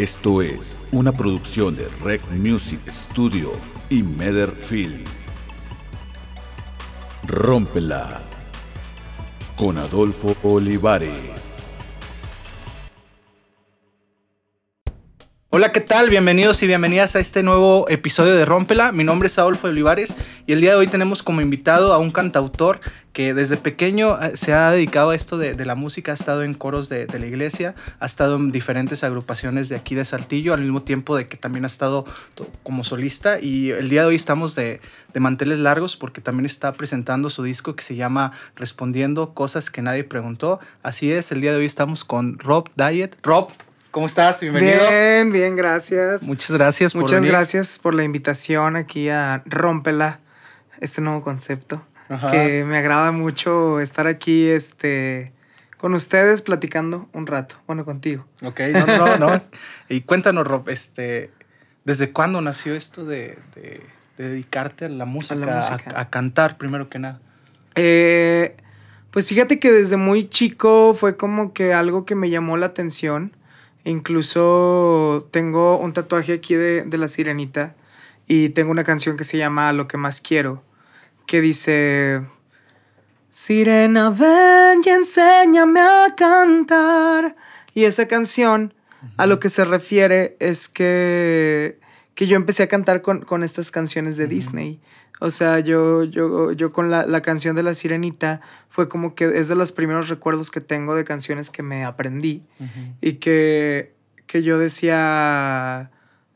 Esto es una producción de Rec Music Studio y Meder Film. Rómpela con Adolfo Olivares. Hola, ¿qué tal? Bienvenidos y bienvenidas a este nuevo episodio de Rómpela. Mi nombre es Adolfo Olivares y el día de hoy tenemos como invitado a un cantautor que desde pequeño eh, se ha dedicado a esto de, la música, ha estado en coros de, la iglesia, ha estado en diferentes agrupaciones de aquí de Saltillo, al mismo tiempo de que también ha estado como solista y el día de hoy estamos de, de manteles largos porque también está presentando su disco que se llama Respondiendo Cosas que Nadie Preguntó. Así es, el día de hoy estamos con Rob Diet. Rob, ¿Cómo estás? Bienvenido. Bien, bien, gracias. Muchas gracias por Muchas gracias por la invitación aquí a Rómpela, este nuevo concepto. Ajá. Que me agrada mucho estar aquí este, con ustedes platicando un rato. Bueno, contigo. Ok, no, no, no. y cuéntanos, Rob, este, ¿desde cuándo nació esto de, de, de dedicarte a la música, a, la música. A, a, cantar primero que nada? Eh, pues fíjate que desde muy chico fue como que algo que me llamó la atención. Incluso tengo un tatuaje aquí de, de, la sirenita y tengo una canción que se llama Lo que más quiero, que dice, Sirena, ven y enséñame a cantar. Y esa canción uh -huh. a lo que se refiere es que, que yo empecé a cantar con, con estas canciones de uh -huh. Disney. O sea, yo, yo, yo con la, la, canción de la sirenita fue como que es de los primeros recuerdos que tengo de canciones que me aprendí uh -huh. y que, que yo decía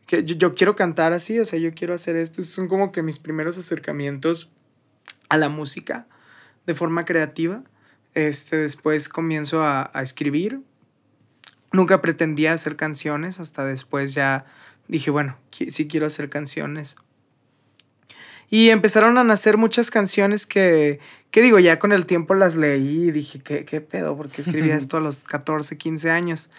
que yo, yo, quiero cantar así, o sea, yo quiero hacer esto. Son como que mis primeros acercamientos a la música de forma creativa. Este, después comienzo a, a escribir. Nunca pretendía hacer canciones, hasta después ya dije, bueno, sí quiero hacer canciones. Y empezaron a nacer muchas canciones que, que digo, ya con el tiempo las leí y dije, ¿qué, qué pedo? Porque escribía esto a los 14, 15 años.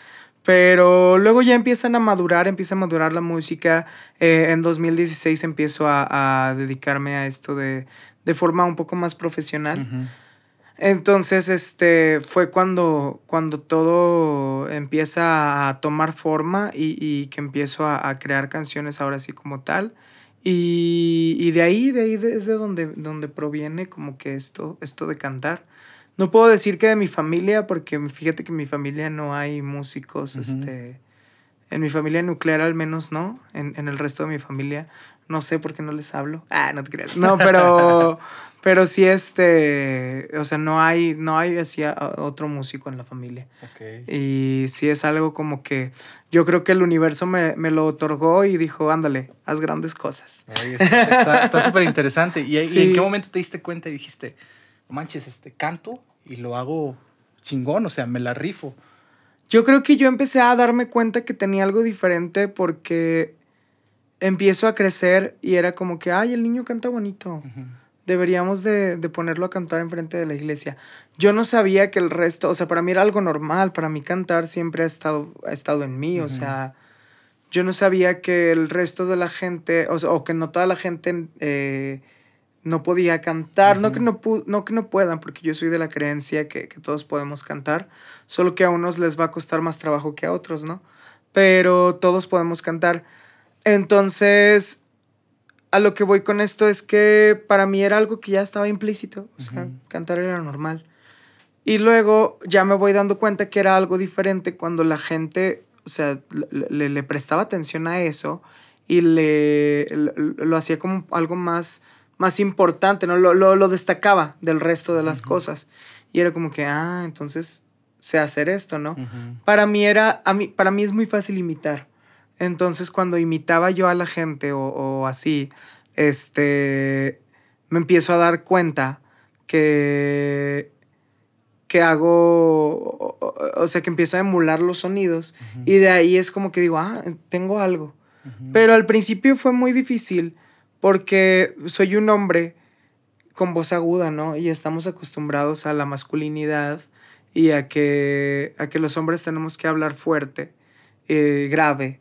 Pero luego ya empiezan a madurar, empieza a madurar la música. Eh, en 2016 empiezo a, a, dedicarme a esto de, de forma un poco más profesional. Uh -huh. Entonces, este, fue cuando, cuando todo empieza a tomar forma y, y que empiezo a, a, crear canciones ahora sí como tal. Y, y de ahí, de ahí es de donde, donde proviene como que esto, esto de cantar. No puedo decir que de mi familia, porque fíjate que en mi familia no hay músicos, uh -huh. este, en mi familia nuclear al menos no, en, en, el resto de mi familia no sé por qué no les hablo. Ah, no te creas. No, pero, pero sí, este, o sea, no hay, no hay así otro músico en la familia. Okay. Y sí es algo como que yo creo que el universo me, me lo otorgó y dijo, ándale, haz grandes cosas. Está súper interesante. ¿Y, sí. ¿Y, en qué momento te diste cuenta y dijiste, manches, este, canto y lo hago chingón, o sea, me la rifo? Yo creo que yo empecé a darme cuenta que tenía algo diferente porque empiezo a crecer y era como que, ay, el niño canta bonito. Uh -huh. Deberíamos de, de, ponerlo a cantar enfrente de la iglesia. Yo no sabía que el resto, o sea, para mí era algo normal, para mí cantar siempre ha estado, ha estado en mí, uh -huh. o sea, yo no sabía que el resto de la gente, o, sea, o que no toda la gente eh, no podía cantar, uh -huh. no, que no, no que no puedan, porque yo soy de la creencia que, que todos podemos cantar, solo que a unos les va a costar más trabajo que a otros, ¿no? Pero todos podemos cantar. Entonces, a lo que voy con esto es que para mí era algo que ya estaba implícito, o sea, uh -huh. cantar era normal. Y luego ya me voy dando cuenta que era algo diferente cuando la gente, o sea, le, le prestaba atención a eso y le, lo, lo hacía como algo más, más importante, ¿no? Lo, lo, lo destacaba del resto de las uh -huh. cosas. Y era como que, ah, entonces sé hacer esto, ¿no? Uh -huh. Para mí era, a mí, para mí es muy fácil imitar. Entonces, cuando imitaba yo a la gente o, o, así, este, me empiezo a dar cuenta que, que hago, o, o sea, que empiezo a emular los sonidos uh -huh. y de ahí es como que digo, ah, tengo algo. Uh -huh. Pero al principio fue muy difícil porque soy un hombre con voz aguda, ¿no? Y estamos acostumbrados a la masculinidad y a que, a que los hombres tenemos que hablar fuerte, eh, grave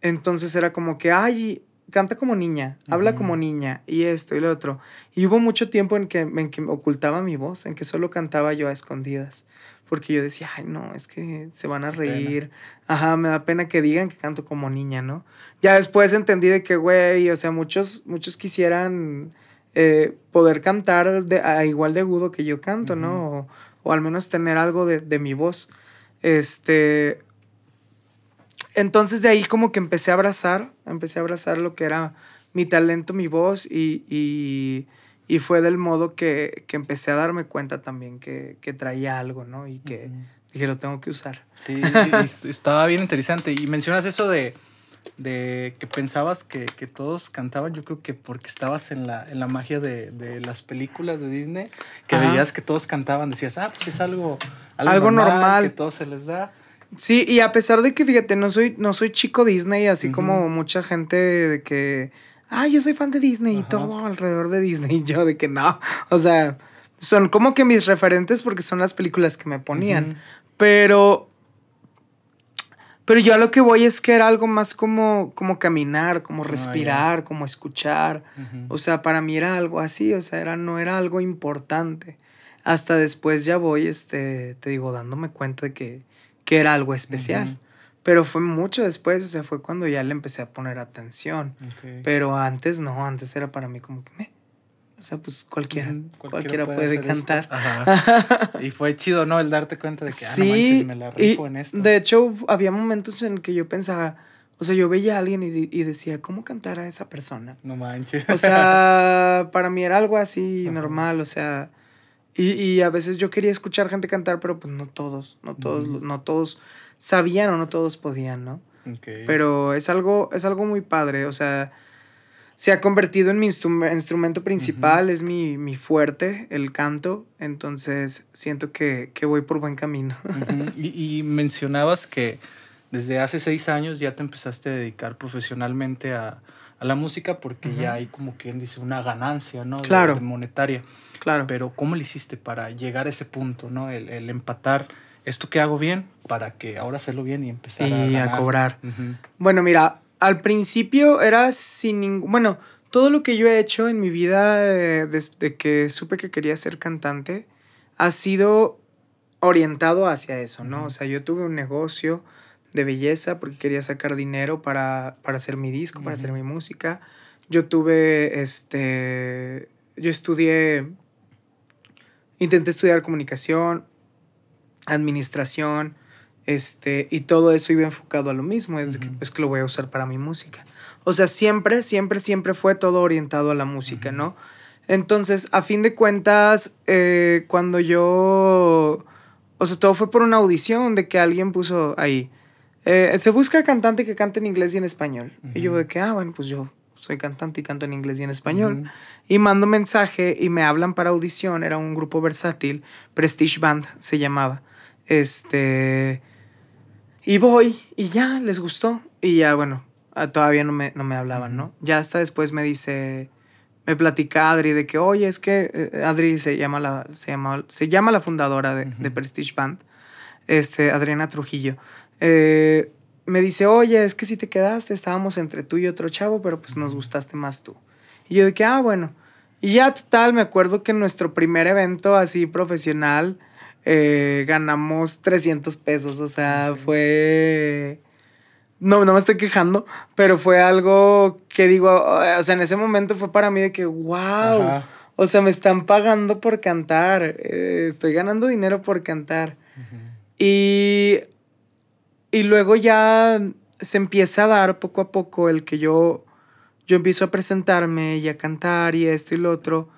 entonces era como que, ay, canta como niña, habla uh -huh. como niña, y esto y lo otro. Y hubo mucho tiempo en que, en que ocultaba mi voz, en que solo cantaba yo a escondidas. porque yo decía, ay, no, es que se van a reír. Ajá, me da pena que digan que canto como niña, ¿no? Ya después entendí de que, güey, o sea, muchos, muchos quisieran eh, poder cantar de, a igual de agudo que yo canto, ¿no? O, o, al menos tener algo de, de mi voz. Este. Entonces de ahí como que empecé a abrazar, empecé a abrazar lo que era mi talento, mi voz y, y y fue del modo que, que empecé a darme cuenta también que, que traía algo, ¿no? Y que dije, lo tengo que usar. Sí, estaba bien interesante. Y mencionas eso de, de que pensabas que, que, todos cantaban, yo creo que porque estabas en la, en la magia de, de las películas de Disney, que veías que todos cantaban, decías, ah, pues es algo, algo, normal, que todo se les da. Sí, y a pesar de que, fíjate, no soy, no soy chico Disney, así como mucha gente de que ah, yo soy fan de Disney y todo alrededor de Disney. Y yo de que no, o sea, son como que mis referentes porque son las películas que me ponían. Pero, pero yo a lo que voy es que era algo más como, como caminar, como ah, respirar, como escuchar. O sea, para mí era algo así, o sea, era, no era algo importante. Hasta después ya voy, este, te digo, dándome cuenta de que, que era algo especial. Pero fue mucho después, o sea, fue cuando ya le empecé a poner atención. Pero antes no, antes era para mí como que, o sea, pues cualquiera, cualquiera, puede, cantar. y fue chido, ¿no? El darte cuenta de que, ah, no manches, me la rifo en esto. De hecho, había momentos en que yo pensaba, o sea, yo veía a alguien y, y decía, ¿cómo cantar a esa persona? No manches. O sea, para mí era algo así normal, o sea, y, y, a veces yo quería escuchar gente cantar, pero pues no todos, no todos, no todos sabían o no todos podían, ¿no? Pero es algo, es algo muy padre, o sea, se ha convertido en mi instrumento principal, es mi, mi, fuerte, el canto, entonces siento que, que voy por buen camino. y, y, mencionabas que desde hace seis años ya te empezaste a dedicar profesionalmente a, a la música porque ya hay como quien dice una ganancia, ¿no? Claro. monetaria. Claro. Pero ¿cómo le hiciste para llegar a ese punto, ¿no? El, el empatar esto que hago bien para que ahora hacerlo bien y empezar y a, cobrar. Bueno, mira, al principio era sin ningún... Bueno, todo lo que yo he hecho en mi vida eh, desde que supe que quería ser cantante ha sido orientado hacia eso, ¿no? O sea, yo tuve un negocio de belleza porque quería sacar dinero para, para hacer mi disco, para hacer mi música. Yo tuve, este, yo estudié, intenté estudiar comunicación, administración, este, y todo eso iba enfocado a lo mismo, es, que, es que lo voy a usar para mi música. O sea, siempre, siempre, siempre fue todo orientado a la música, ¿no? Entonces, a fin de cuentas, eh, cuando yo, o sea, todo fue por una audición de que alguien puso ahí, eh, se busca cantante que cante en inglés y en español. Y yo de que, ah, bueno, pues yo soy cantante y canto en inglés y en español. Y mando mensaje y me hablan para audición, era un grupo versátil, Prestige Band se llamaba. Este. Y voy, y ya, les gustó. Y ya, bueno, ah, todavía no me, no me hablaban, ¿no? Ya hasta después me dice, me platica Adri de que, oye, es que eh, Adri se llama la, se llama, se llama la fundadora de, de Prestige Band, este, Adriana Trujillo. Eh, me dice, oye, es que si te quedaste, estábamos entre tú y otro chavo, pero pues nos gustaste más tú. Y yo que, ah, bueno. Y ya total, me acuerdo que en nuestro primer evento así profesional, eh, ganamos 300 pesos, o sea, fue... No, no me estoy quejando, pero fue algo que digo, o sea, en ese momento fue para mí de que, wow, o sea, me están pagando por cantar, eh, estoy ganando dinero por cantar. Y, y luego ya se empieza a dar poco a poco el que yo, yo empiezo a presentarme y a cantar y esto y lo otro.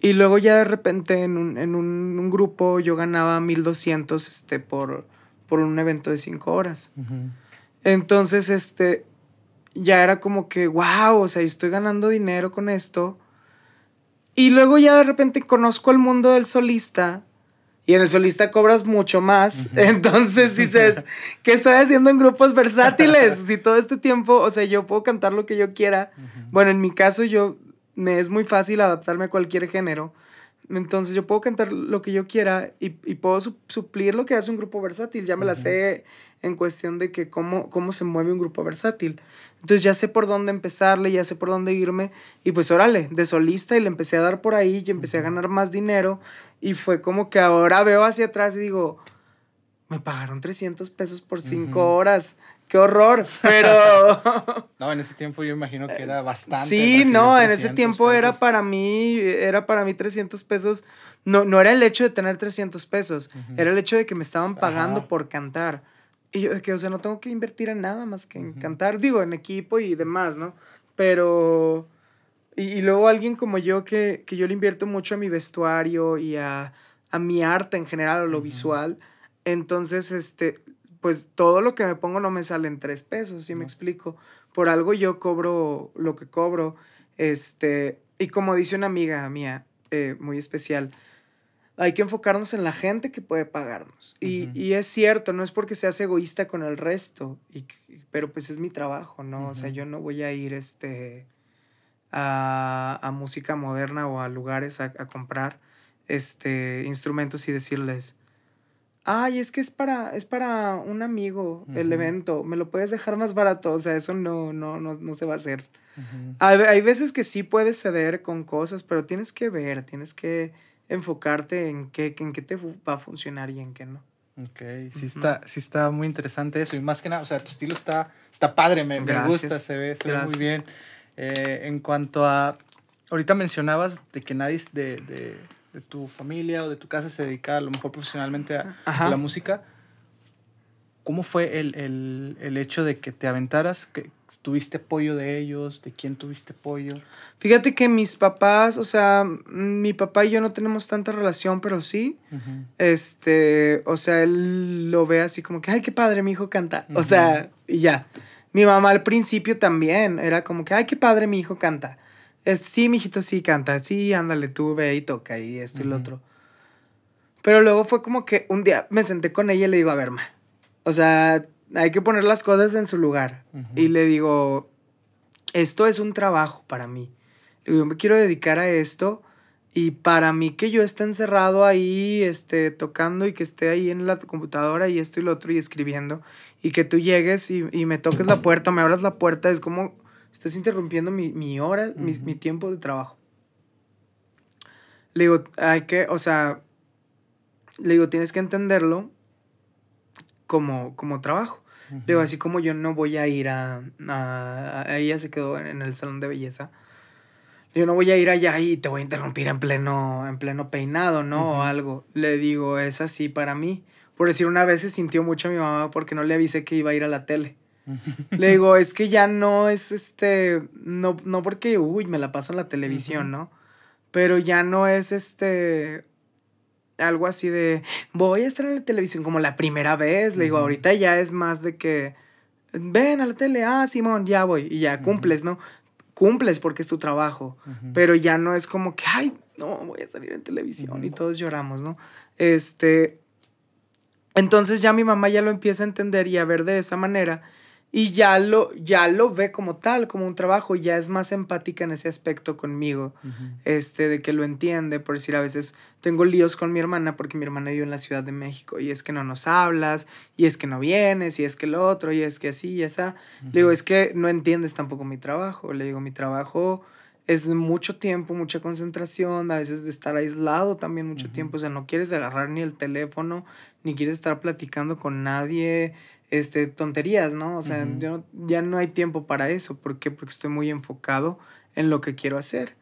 Y luego ya de repente en un, en un, grupo yo ganaba 1200 este, por, por un evento de 5 horas. Entonces, este, ya era como que, wow, o sea, estoy ganando dinero con esto. Y luego ya de repente conozco el mundo del solista. Y en el solista cobras mucho más. Entonces dices, ¿qué estoy haciendo en grupos versátiles? si todo este tiempo, o sea, yo puedo cantar lo que yo quiera. Bueno, en mi caso yo me es muy fácil adaptarme a cualquier género. Entonces yo puedo cantar lo que yo quiera y, y puedo su- suplir lo que hace un grupo versátil. Ya me la sé en cuestión de que cómo, cómo se mueve un grupo versátil. Entonces ya sé por dónde empezarle, ya sé por dónde irme. Y pues órale, de solista y le empecé a dar por ahí y empecé a ganar más dinero. Y fue como que ahora veo hacia atrás y digo, me pagaron 300 pesos por cinco horas. ¡Qué horror! Pero... No, en ese tiempo yo imagino que era bastante. Sí, no, en ese 300 tiempo era para mí, era para mí 300 pesos. No, no era el hecho de tener 300 pesos, era el hecho de que me estaban pagando Ajá. por cantar. Y yo, que, o sea, no tengo que invertir en nada más que en cantar, digo, en equipo y demás, ¿no? Pero... Y, y luego alguien como yo que, que yo le invierto mucho a mi vestuario y a, a mi arte en general, a lo visual. Entonces, este, pues todo lo que me pongo no me sale en tres pesos, ¿sí me explico? Por algo yo cobro lo que cobro. Este, y como dice una amiga mía, eh, muy especial, hay que enfocarnos en la gente que puede pagarnos. Y, es cierto, no es porque seas egoísta con el resto, y, pero pues es mi trabajo, ¿no? O sea, yo no voy a ir este, a, a música moderna o a lugares a, a comprar este, instrumentos y decirles, ay, es que es para, es para un amigo el evento, me lo puedes dejar más barato, o sea, eso no, no, no, no se va a hacer. Hay, hay veces que sí puedes ceder con cosas, pero tienes que ver, tienes que enfocarte en qué, en qué te va a funcionar y en qué no. Ok, sí está, sí está muy interesante eso. Y más que nada, o sea, tu estilo está, está padre, me, me gusta, se ve, se ve muy bien. Eh, en cuanto a, ahorita mencionabas de que nadie de, de, de tu familia o de tu casa se dedica a lo mejor profesionalmente a, la música. ¿Cómo fue el, el, el hecho de que te aventaras? que ¿Tuviste apoyo de ellos? ¿De quién tuviste apoyo? Fíjate que mis papás, o sea, mi papá y yo no tenemos tanta relación, pero sí. Este, o sea, él lo ve así como que, ay, qué padre, mi hijo canta. O sea, y ya. Mi mamá al principio también era como que, ay, qué padre, mi hijo canta. Es, sí, mi hijito sí canta. Sí, ándale, tú ve y toca y esto y lo otro. Pero luego fue como que un día me senté con ella y le digo, a ver, ma. O sea, hay que poner las cosas en su lugar. Y le digo, esto es un trabajo para mí. Le digo, yo me quiero dedicar a esto. Y para mí que yo esté encerrado ahí, este, tocando y que esté ahí en la computadora y esto y lo otro y escribiendo, y que tú llegues y, y me toques la puerta, me abras la puerta, es como estás interrumpiendo mi, mi hora, mi, Ujú. mi tiempo de trabajo. Le digo, hay que, o sea, le digo, tienes que entenderlo como, como trabajo. Le digo, así como yo no voy a ir a, a- a- ella se quedó en, en el salón de belleza. Yo no voy a ir allá y te voy a interrumpir en pleno, en pleno peinado, ¿no? O algo. Le digo, es así para mí. Por decir, una vez se sintió mucho a mi mamá porque no le avisé que iba a ir a la tele. Le digo, es que ya no es este, no, no porque, uy, me la paso en la televisión. ¿no? Pero ya no es este, algo así de, voy a estar en la televisión como la primera vez. Le digo, ahorita ya es más de que, ven a la tele, ah, Simón, ya voy. Y ya cumples, ¿no? Cumples porque es tu trabajo. Pero ya no es como que, ay, no, voy a salir en televisión y todos lloramos, ¿no? Este, entonces ya mi mamá ya lo empieza a entender y a ver de esa manera y ya lo, ya lo ve como tal, como un trabajo, y ya es más empática en ese aspecto conmigo, Ujú. este, de que lo entiende, por decir, a veces tengo líos con mi hermana porque mi hermana vive en la Ciudad de México y es que no nos hablas, y es que no vienes, y es que lo otro, y es que así y esa. Le digo, es que no entiendes tampoco mi trabajo. Le digo, mi trabajo es mucho tiempo, mucha concentración, a veces de estar aislado también mucho tiempo. O sea, no quieres agarrar ni el teléfono, ni quieres estar platicando con nadie, este, tonterías, ¿no? O sea, yo no- ya no hay tiempo para eso. ¿Por qué? Porque estoy muy enfocado en lo que quiero hacer.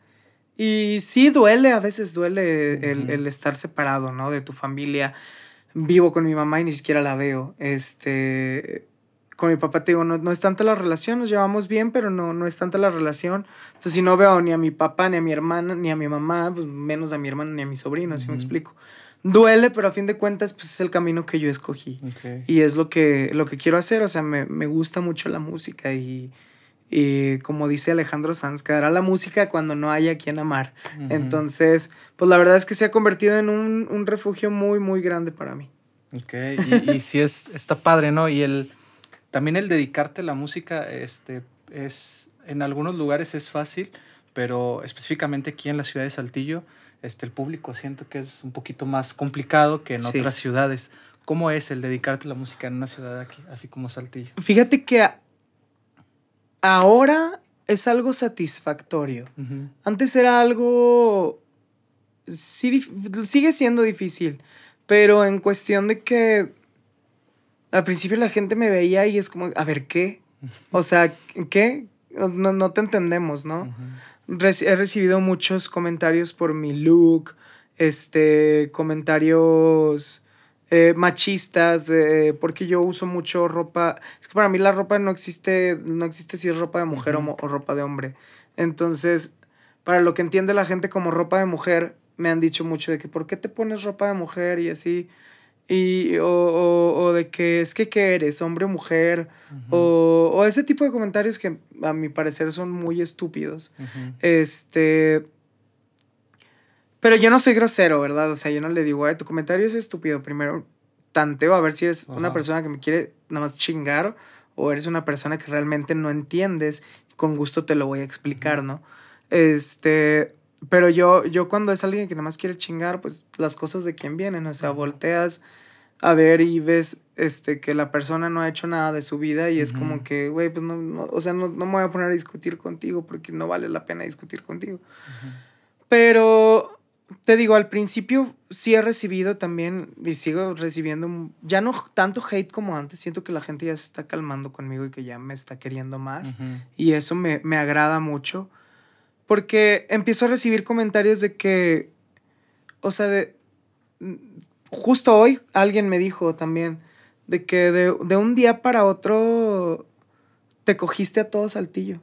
Y sí duele, a veces duele el, el estar separado, ¿no? De tu familia. Vivo con mi mamá y ni siquiera la veo. Este, con mi papá te digo, no, no es tanta la relación, nos llevamos bien, pero no, no es tanta la relación. Entonces, si no veo ni a mi papá, ni a mi hermana, ni a mi mamá, pues menos a mi hermana, ni a mi sobrino, si me explico. Duele, pero a fin de cuentas, pues es el camino que yo escogí. Ok. Y es lo que, lo que quiero hacer, o sea, me, me gusta mucho la música y, y como dice Alejandro Sanz, quedará la música cuando no haya quien amar. Ujú. Entonces, pues la verdad es que se ha convertido en un, un refugio muy, muy grande para mí. Ok, y, y sí es, está padre, ¿no? Y el, también el dedicarte a la música, este, es, en algunos lugares es fácil, pero específicamente aquí en la ciudad de Saltillo este, el público siento que es un poquito más complicado que en Sí. otras ciudades. ¿Cómo es el dedicarte a la música en una ciudad aquí, así como Saltillo? Fíjate que ahora es algo satisfactorio. Antes era algo... Sí, sigue siendo difícil, pero en cuestión de que al principio la gente me veía y es como, a ver, ¿qué? O sea, ¿qué? No, no te entendemos, ¿no? He recibido muchos comentarios por mi look, este, comentarios eh, machistas, de- porque yo uso mucho ropa. Es que para mí la ropa no existe, no existe si es ropa de mujer o o, ropa de hombre. Entonces, para lo que entiende la gente como ropa de mujer, me han dicho mucho de que, ¿por qué te pones ropa de mujer? Y así. Y, o, o- o de que es que, ¿qué eres? ¿Hombre o mujer? O, o ese tipo de comentarios que a mi parecer son muy estúpidos. Este. Pero yo no soy grosero, ¿verdad? O sea, yo no le digo, ay, tu comentario es estúpido. Primero, tanteo a ver si eres una persona que me quiere nada más chingar o eres una persona que realmente no entiendes. Con gusto te lo voy a explicar, ¿no? Este. Pero yo, yo cuando es alguien que nada más quiere chingar, pues las cosas de quién vienen. O sea, volteas a ver y ves este, que la persona no ha hecho nada de su vida y es como que, güey, pues no, no, o sea, no, no me voy a poner a discutir contigo porque no vale la pena discutir contigo. Pero te digo, al principio sí he recibido también y sigo recibiendo ya no tanto hate como antes. Siento que la gente ya se está calmando conmigo y que ya me está queriendo más. Y eso me, me agrada mucho. Porque empiezo a recibir comentarios de que, o sea, de, justo hoy alguien me dijo también de que de, de un día para otro te cogiste a todo Saltillo.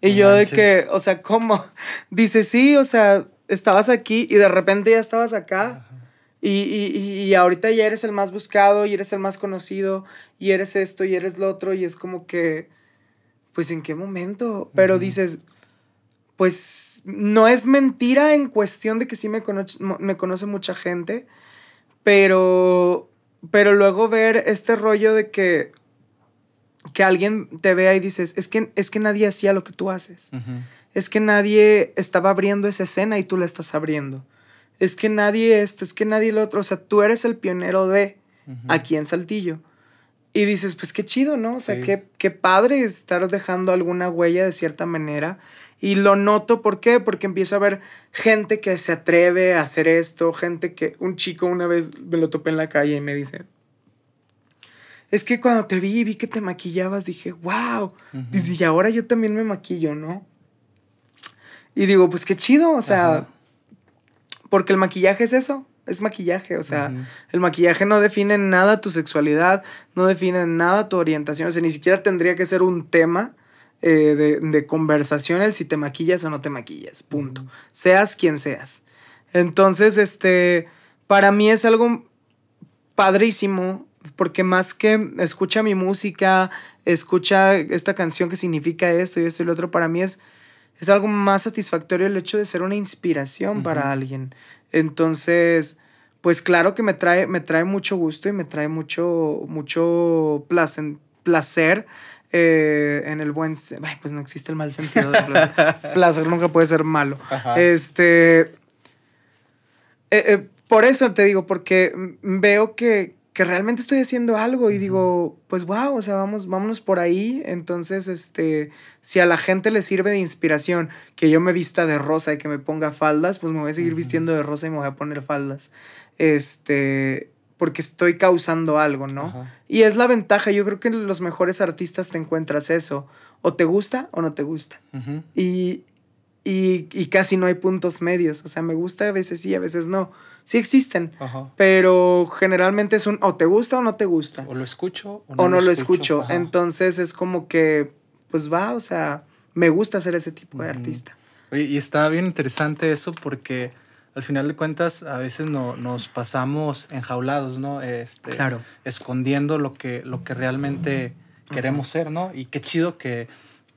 Y No yo de manches. que, o sea, ¿cómo? Dice, sí, o sea, estabas aquí y de repente ya estabas acá. Y, y, y- ahorita ya eres el más buscado y eres el más conocido y eres esto y eres lo otro y es como que, pues en qué momento, pero Ujú. dices, pues no es mentira en cuestión de que sí me, conoce, me conoce mucha gente, pero, pero luego ver este rollo de que, que alguien te vea y dices, es que, es que nadie hacía lo que tú haces es que nadie estaba abriendo esa escena y tú la estás abriendo. Es que nadie esto, es que nadie lo otro. O sea, tú eres el pionero de aquí en Saltillo. Y dices, pues qué chido, ¿no? O sea, Sí. qué, qué padre estar dejando alguna huella de cierta manera. Y lo noto, ¿por qué? Porque empiezo a ver gente que se atreve a hacer esto, gente que, un chico una vez me lo topé en la calle y me dice, es que cuando te vi y vi que te maquillabas, dije, wow. Dice, y ahora yo también me maquillo, ¿no? Y digo, pues qué chido, o sea, Ajá. porque el maquillaje es eso, es maquillaje, o sea, el maquillaje no define en nada tu sexualidad, no define en nada tu orientación, o sea, ni siquiera tendría que ser un tema eh, de, de conversación el si te maquillas o no te maquillas, punto. Seas quien seas. Entonces, este, para mí es algo padrísimo, porque más que escucha mi música, escucha esta canción que significa esto y esto y lo otro, para mí es, es algo más satisfactorio el hecho de ser una inspiración para alguien. Entonces, pues claro que me trae, me trae mucho gusto y me trae mucho, mucho placen- placer. eh, en el buen... Ay, pues no existe el mal sentido de placer. placer nunca puede ser malo. Ajá. Este. eh, eh, por eso te digo, porque veo que, que realmente estoy haciendo algo y digo, pues wow, o sea, vamos, vámonos por ahí. Entonces, este, si a la gente le sirve de inspiración que yo me vista de rosa y que me ponga faldas, pues me voy a seguir vistiendo de rosa y me voy a poner faldas. Este, porque estoy causando algo, ¿no? Y es la ventaja, yo creo que en los mejores artistas te encuentras eso, o te gusta o no te gusta. Y, y, y casi no hay puntos medios. O sea, me gusta a veces sí, a veces no. Sí existen, Ajá. pero generalmente es un o te gusta o no te gusta. O lo escucho o O no, lo escucho. Ajá. Entonces es como que, pues va, o sea, me gusta ser ese tipo de Ujú. artista. Oye, y está bien interesante eso porque al final de cuentas a veces no, nos pasamos enjaulados, ¿no? Este, Claro. Escondiendo lo que, lo que realmente queremos ser, ¿no? Y qué chido que,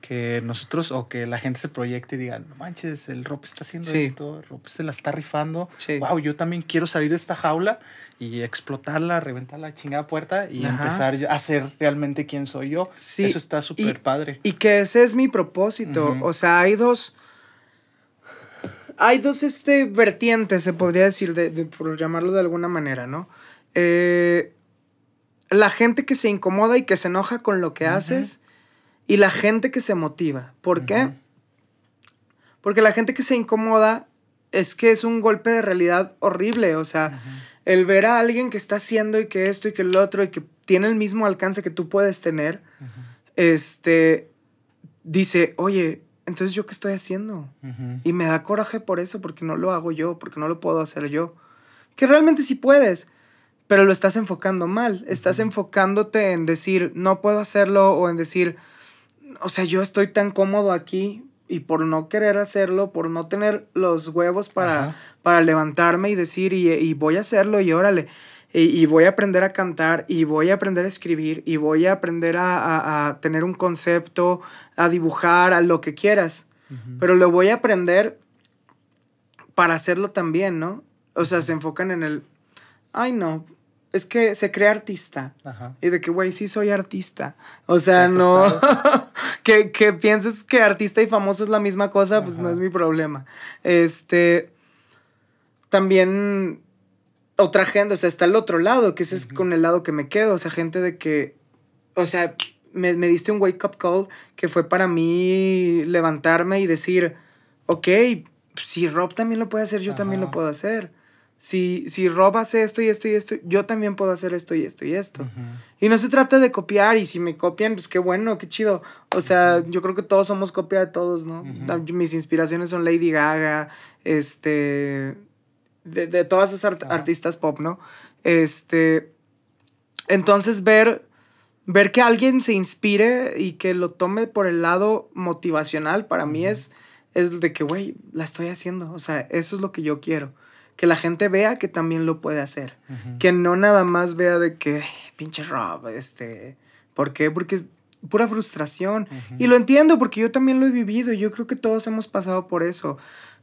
que nosotros o que la gente se proyecte y diga, no manches, el Rob está haciendo Sí. esto, el Rob se la está rifando. Sí. Wow, yo también quiero salir de esta jaula y explotarla, reventar la chingada puerta y Ajá. empezar a ser realmente quien soy yo. Sí, Eso está súper padre. Y que ese es mi propósito. O sea, hay dos. hay dos este, vertientes, se podría decir, de, de- por llamarlo de alguna manera, ¿no? Eh, la gente que se incomoda y que se enoja con lo que haces y la gente que se motiva. ¿Por qué? Porque la gente que se incomoda es que es un golpe de realidad horrible, o sea, el ver a alguien que está haciendo y que esto y que el otro y que tiene el mismo alcance que tú puedes tener, este, dice, oye, entonces yo qué estoy haciendo? Y me da coraje por eso, porque no lo hago yo, porque no lo puedo hacer yo. Que realmente sí puedes, pero lo estás enfocando mal. Estás enfocándote en decir, no puedo hacerlo, o en decir, o sea, yo estoy tan cómodo aquí y por no querer hacerlo, por no tener los huevos para, para levantarme y decir, y, y voy a hacerlo y órale. Y, y voy a aprender a cantar, y voy a aprender a escribir, y voy a aprender a, a- a tener un concepto, a dibujar, a lo que quieras pero lo voy a aprender para hacerlo también, ¿no? O sea, se enfocan en el, ay no, es que se crea artista. Ajá. Y de que, güey, sí soy artista. O sea, no. que, que pienses que artista y famoso es la misma cosa, pues no es mi problema. Este. También. Otra gente, o sea, está el otro lado, que ese es con el lado que me quedo. O sea, gente de que. O sea, me, me diste un wake up call que fue para mí levantarme y decir, ok, si Rob también lo puede hacer, yo también lo puedo hacer. Si, si Rob hace esto y esto y esto, yo también puedo hacer esto y esto y esto. Y no se trata de copiar, y si me copian, pues qué bueno, qué chido. O sea, yo creo que todos somos copia de todos, ¿no? Ah, Mis inspiraciones son Lady Gaga, este. De, de todas esas art- artistas pop, ¿no? Este. Entonces, ver. Ver que alguien se inspire y que lo tome por el lado motivacional, para mí es, es de que, güey, la estoy haciendo. O sea, eso es lo que yo quiero. Que la gente vea que también lo puede hacer que no nada más vea de que "Ay, pinche Rob, este, ¿por qué? Porque es pura frustración. Y lo entiendo porque yo también lo he vivido, yo creo que todos hemos pasado por eso.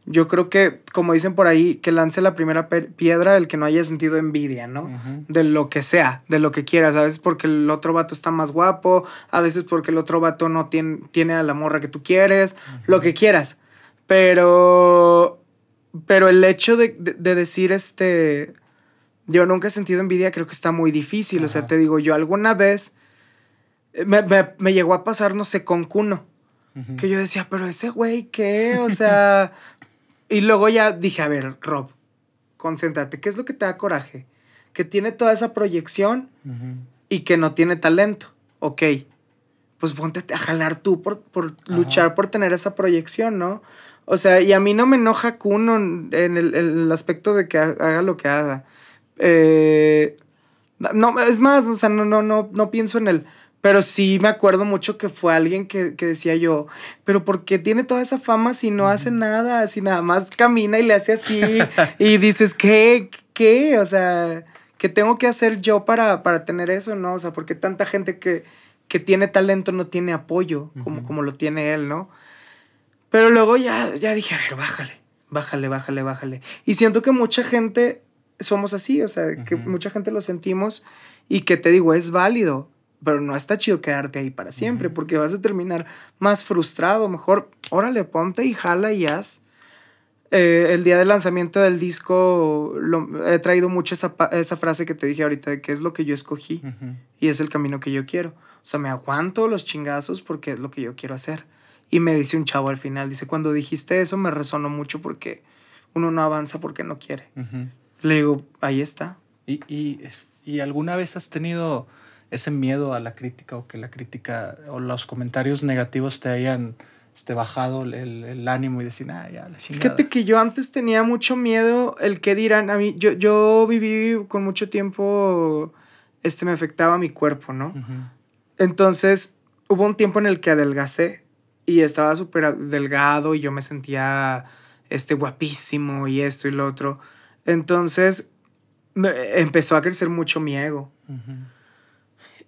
Yo creo que, como dicen por ahí, que lance la primera piedra el que no haya sentido envidia, ¿no? De lo que sea, de lo que quieras. A veces porque el otro vato está más guapo, a veces porque el otro vato no tiene, tiene a la morra que tú quieres, lo que quieras. Pero, pero el hecho de, de- de decir, este, yo nunca he sentido envidia, creo que está muy difícil. O sea, te digo, yo alguna vez eh, me, me- me llegó a pasar, no sé, con Ujú. que yo decía, pero ese güey, ¿qué? O sea, y luego ya dije, a ver, Rob, concéntrate, ¿qué es lo que te da coraje? Que tiene toda esa proyección y que no tiene talento. Ok, pues ponte a jalar tú por, por luchar por tener esa proyección, ¿no? O sea, y a mí no me enoja Kuno en el, en el aspecto de que ha- haga lo que haga. Eh, no, es más, o sea, no, no, no, no pienso en él. Pero sí me acuerdo mucho que fue alguien que, que decía yo, pero ¿por qué tiene toda esa fama si no hace nada? Si nada más camina y le hace así y dices, ¿qué? ¿Qué? O sea, ¿qué tengo que hacer yo para, para tener eso? ¿No? O sea, porque tanta gente que, que tiene talento no tiene apoyo como, como lo tiene él, ¿no? Pero luego ya, ya dije, a ver, bájale, bájale, bájale, bájale. Y siento que mucha gente somos así, o sea, que mucha gente lo sentimos y que te digo, es válido, pero no está chido quedarte ahí para siempre, porque vas a terminar más frustrado. Mejor, órale, ponte y jala y haz. Eh, el día del lanzamiento del disco lo- he traído mucho esa, frase que te dije ahorita, de que es lo que yo escogí y es el camino que yo quiero. O sea, me aguanto los chingazos porque es lo que yo quiero hacer. Y me dice un chavo al final, dice, cuando dijiste eso me resonó mucho porque uno no avanza porque no quiere. Ujú. Le digo, ahí está. ¿Y, y, y alguna vez has tenido ese miedo a la crítica o que la crítica o los comentarios negativos te hayan este, bajado el, el ánimo y decir, ah, ya, la chingada? Fíjate que yo antes tenía mucho miedo el que dirán. A mí, yo, yo viví con mucho tiempo, este me afectaba mi cuerpo, ¿no? Entonces, hubo un tiempo en el que adelgacé y estaba súper delgado y yo me sentía este guapísimo y esto y lo otro. Entonces, me- empezó a crecer mucho mi ego.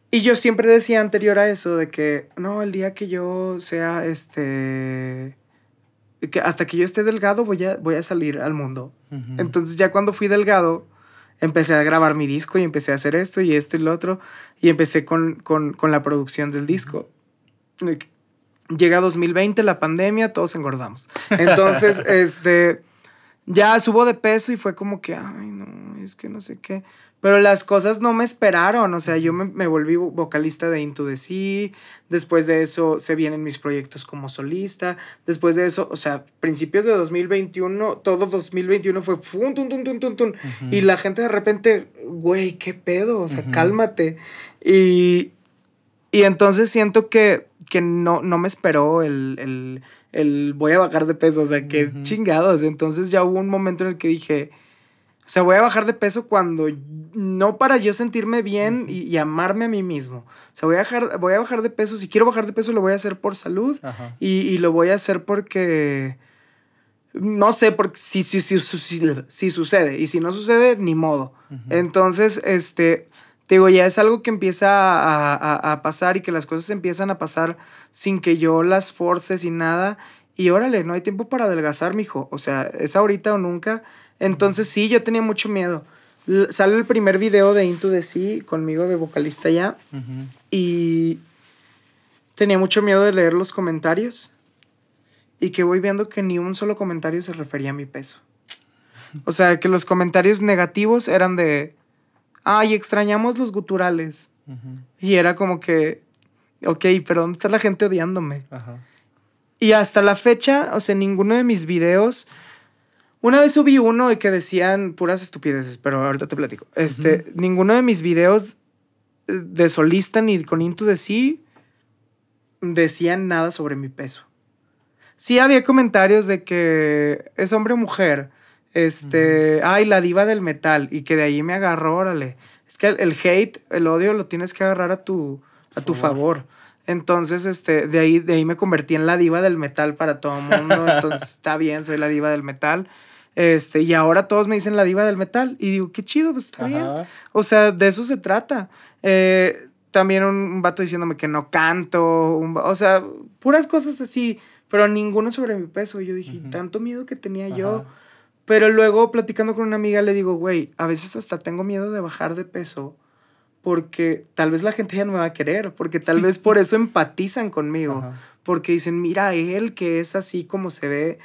Y yo siempre decía anterior a eso de que, no, el día que yo sea, este, que hasta que yo esté delgado voy a, voy a salir al mundo. Entonces ya cuando fui delgado, empecé a grabar mi disco y empecé a hacer esto y esto y lo otro. Y empecé con, con, con la producción del disco. Llega 2020, la pandemia, todos engordamos. Entonces, este, ya subo de peso y fue como que, ay, no, es que no sé qué. Pero las cosas no me esperaron, o sea, yo me, me, volví vocalista de Into the Sea, después de eso se vienen mis proyectos como solista, después de eso, o sea, principios de 2021, todo 2021 fue fun, tun, tun, tun, tun, tun, y la gente de repente, güey, qué pedo, o sea, cálmate. Y, y entonces siento que, que no, no me esperó el, el, el, voy a bajar de peso, o sea, que chingados. Entonces ya hubo un momento en el que dije, o sea, voy a bajar de peso cuando no para yo sentirme bien y, amarme a mí mismo. O sea, voy a, bajar, voy a bajar de peso. Si quiero bajar de peso, lo voy a hacer por salud. Y, y, lo voy a hacer porque. No sé, porque si, si, si, si, sucede. Y si no sucede, ni modo. Entonces, este. Te digo, ya es algo que empieza a, a, a, pasar y que las cosas empiezan a pasar sin que yo las forces y nada. Y órale, no hay tiempo para adelgazar, mijo. O sea, es ahorita o nunca. Entonces sí, yo tenía mucho miedo. sale el primer video de Into the Sea conmigo de vocalista ya. Y tenía mucho miedo de leer los comentarios. Y que voy viendo que ni un solo comentario se refería a mi peso. O sea, que los comentarios negativos eran de, ay, extrañamos los guturales. Y era como que, ok, pero ¿dónde está la gente odiándome? Y hasta la fecha, o sea, ninguno de mis videos una vez subí uno y que decían puras estupideces, pero ahorita te platico. Este, ninguno de mis videos eh, de solista ni con Into de sí decían nada sobre mi peso. Sí había comentarios de que es hombre o mujer. Este, ay, la diva del metal. Y que de ahí me agarró, órale. Es que el, hate, el odio lo tienes que agarrar a tu, a tu favor. Entonces, este, de ahí, de ahí me convertí en la diva del metal para todo el mundo. Entonces, está bien, soy la diva del metal. Este, y ahora todos me dicen la diva del metal. Y digo, qué chido, pues está bien. O sea, de eso se trata. Eh, también un, vato diciéndome que no canto. o sea, puras cosas así. Pero ninguno sobre mi peso. Yo dije, tanto miedo que tenía yo. Pero luego platicando con una amiga le digo, güey, a veces hasta tengo miedo de bajar de peso porque tal vez la gente ya no me va a querer, porque tal vez por eso empatizan conmigo, porque dicen, mira, él que es así como se ve,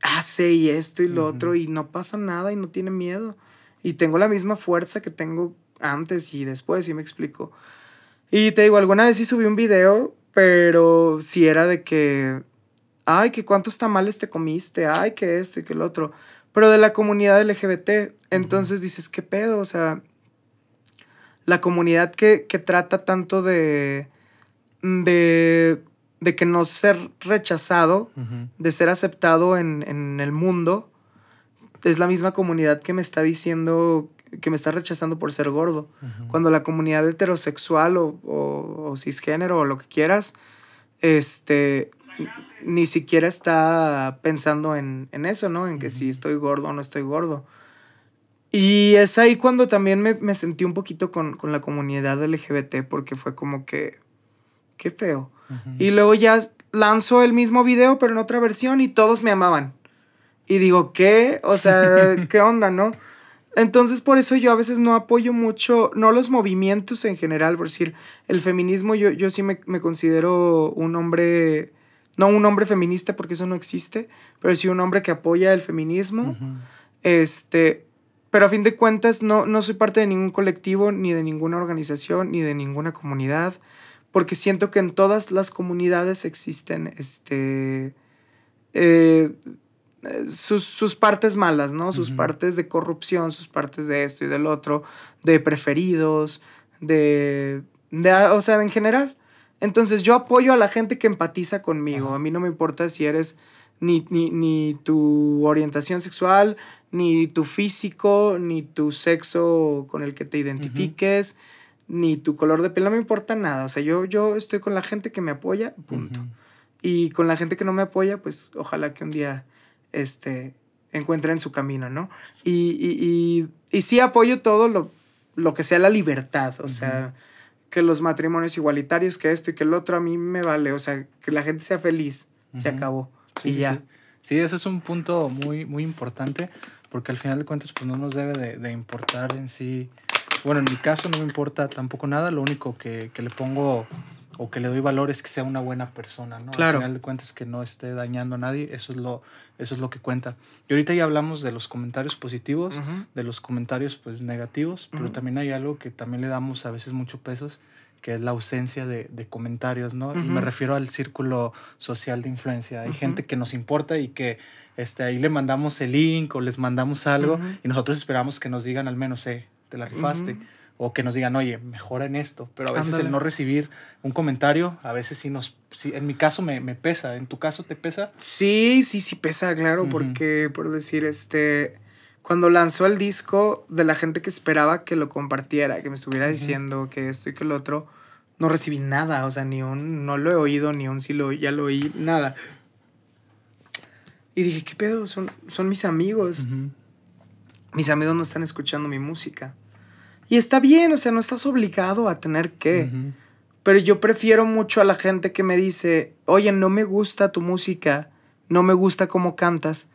hace y esto y lo otro y no pasa nada y no tiene miedo. Y tengo la misma fuerza que tengo antes y después, y me explico. Y te digo, alguna vez sí subí un video, pero si era de que, ay, que cuántos tamales te comiste, ay, que esto y que lo otro, pero de la comunidad LGBT. Entonces dices, ¿qué pedo? O sea, la comunidad que, que trata tanto de, de de que no ser rechazado, de ser aceptado en, el mundo, es la misma comunidad que me está diciendo que me está rechazando por ser gordo. Cuando la comunidad heterosexual o, o, cisgénero o lo que quieras, este, ni siquiera está pensando en, eso, ¿no? En que si estoy gordo o no estoy gordo. Y es ahí cuando también me, me sentí un poquito con, con, la comunidad LGBT, porque fue como que, qué feo. Y luego ya lanzó el mismo video, pero en otra versión, y todos me amaban. Y digo, ¿qué? O sea, ¿qué onda, no? Entonces, por eso yo a veces no apoyo mucho, no los movimientos en general, por decir, el feminismo, yo, yo sí me, considero un hombre, no un hombre feminista porque eso no existe, pero sí un hombre que apoya el feminismo. Este, pero a fin de cuentas no, no soy parte de ningún colectivo, ni de ninguna organización, ni de ninguna comunidad porque siento que en todas las comunidades existen este, eh, sus, partes malas, ¿no? Sus partes de corrupción, sus partes de esto y del otro, de preferidos, de, o sea, en general. Entonces yo apoyo a la gente que empatiza conmigo. A mí no me importa si eres ni, ni, ni, tu orientación sexual, ni tu físico, ni tu sexo con el que te identifiques ni tu color de piel, no me importa nada. O sea, yo, yo estoy con la gente que me apoya, punto. Y con la gente que no me apoya, pues ojalá que un día este, encuentren su camino, ¿no? Y, y, y, sí apoyo todo lo, lo, que sea la libertad, o sea, que los matrimonios igualitarios, que esto y que el otro, a mí me vale, o sea, que la gente sea feliz, se acabó. y ya. Sí. sí. ese es un punto muy, muy importante, porque al final de cuentas, pues no nos debe de, de importar en sí bueno, en mi caso no me importa tampoco nada, lo único que, le pongo o que le doy valor es que sea una buena persona, ¿no? Claro. Al final de cuentas que no esté dañando a nadie, eso es lo, eso es lo que cuenta. Y ahorita ya hablamos de los comentarios positivos, Ujú. de los comentarios pues negativos, pero Ujú. también hay algo que también le damos a veces mucho pesos, que es la ausencia de, de comentarios, ¿no? Y me refiero al círculo social de influencia. Hay Ujú. gente que nos importa y que este, ahí le mandamos el link o les mandamos algo Ujú. y nosotros esperamos que nos digan al menos, eh, te la rifaste. O que nos digan, oye, mejora en esto. Pero a veces Ándale. el no recibir un comentario, a veces sí nos... Sí, en mi caso me, me pesa. ¿En tu caso te pesa? Sí, sí, sí pesa, claro, porque, por decir, este, cuando lanzó el disco, de la gente que esperaba que lo compartiera, que me estuviera diciendo que esto y que lo otro, no recibí nada, o sea, ni un, no lo he oído, ni un sí lo, ya lo oí, nada. Y dije, ¿qué pedo? Son, son mis amigos. Mis amigos no están escuchando mi música. Y está bien, o sea, no estás obligado a tener que. Pero yo prefiero mucho a la gente que me dice, oye, no me gusta tu música, no me gusta cómo cantas,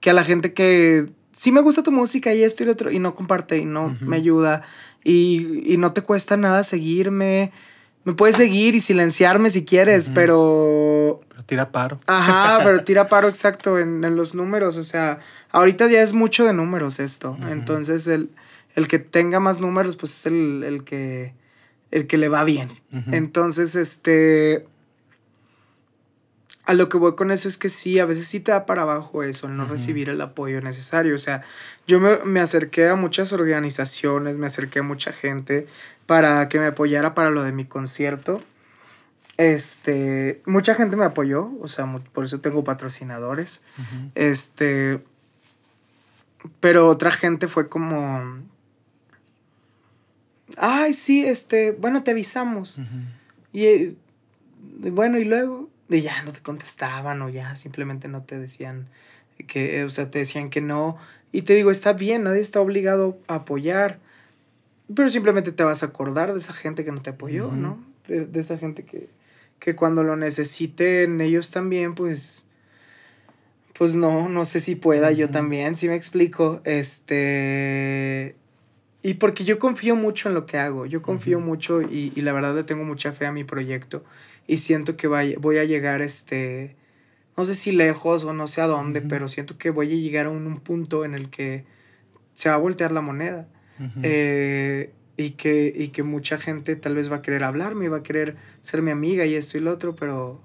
que a la gente que sí me gusta tu música y esto y lo otro, y no comparte y no me ayuda, y, y no te cuesta nada seguirme. Me puedes seguir y silenciarme si quieres, pero Pero tira paro. Ajá, pero tira paro exacto en, en los números. O sea, ahorita ya es mucho de números esto. Entonces, el, el que tenga más números, pues es el, el que el que le va bien. Entonces, este. A lo que voy con eso es que sí, a veces sí te da para abajo eso, el no recibir el apoyo necesario. O sea, yo me, me acerqué a muchas organizaciones, me acerqué a mucha gente para que me apoyara para lo de mi concierto. Este, mucha gente me apoyó, o sea, por eso tengo patrocinadores. Este, pero otra gente fue como, ay, sí, este, bueno, te avisamos. Y eh, bueno, y luego, y ya no te contestaban o ya simplemente no te decían que, o sea, te decían que no. Y te digo, está bien, nadie está obligado a apoyar, pero simplemente te vas a acordar de esa gente que no te apoyó. ¿no? De, de esa gente que, que cuando lo necesiten ellos también, pues, pues no, no sé si pueda yo también, si me explico, este... Y porque yo confío mucho en lo que hago, yo confío Ujú. mucho y, y la verdad le tengo mucha fe a mi proyecto y siento que vaya- voy a llegar, este, no sé si lejos o no sé a dónde, Ujú. pero siento que voy a llegar a un, un punto en el que se va a voltear la moneda Ujú. eh, y, que, y que mucha gente tal vez va a querer hablarme, va a querer ser mi amiga y esto y lo otro, pero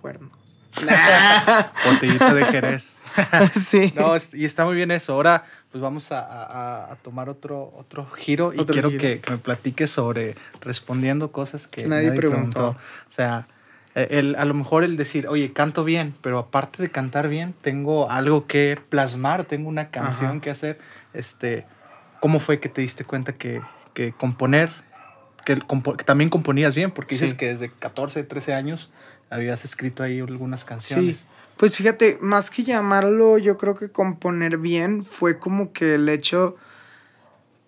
cuernos. Botellita de Jerez. sí. No, y está muy bien eso. Ahora, pues vamos a, a- a tomar otro, otro giro y Otro quiero giro. Que, que me platiques sobre respondiendo cosas que nadie nadie, preguntó. preguntó. O sea, eh, el, a lo mejor el decir, oye, canto bien, pero aparte de cantar bien, tengo algo que plasmar, tengo una canción Ajá. que hacer. Este, ¿Cómo fue que te diste cuenta que, que componer, que, el compo- que también componías bien? Porque dices Sí. que desde 14, 13 años habías escrito ahí algunas canciones. Sí, pues fíjate, más que llamarlo, yo creo que componer bien fue como que el hecho